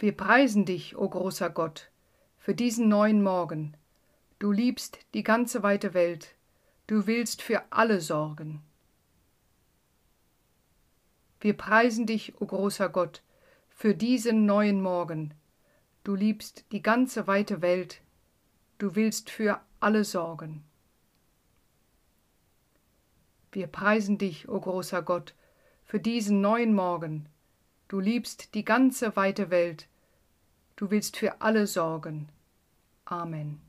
Wir preisen dich, o großer Gott, für diesen neuen Morgen. Du liebst die ganze weite Welt, du willst für alle sorgen. Wir preisen dich, o großer Gott, für diesen neuen Morgen. Du liebst die ganze weite Welt, du willst für alle sorgen. Wir preisen dich, o großer Gott, für diesen neuen Morgen. Du liebst die ganze weite Welt, du willst für alle sorgen. Amen.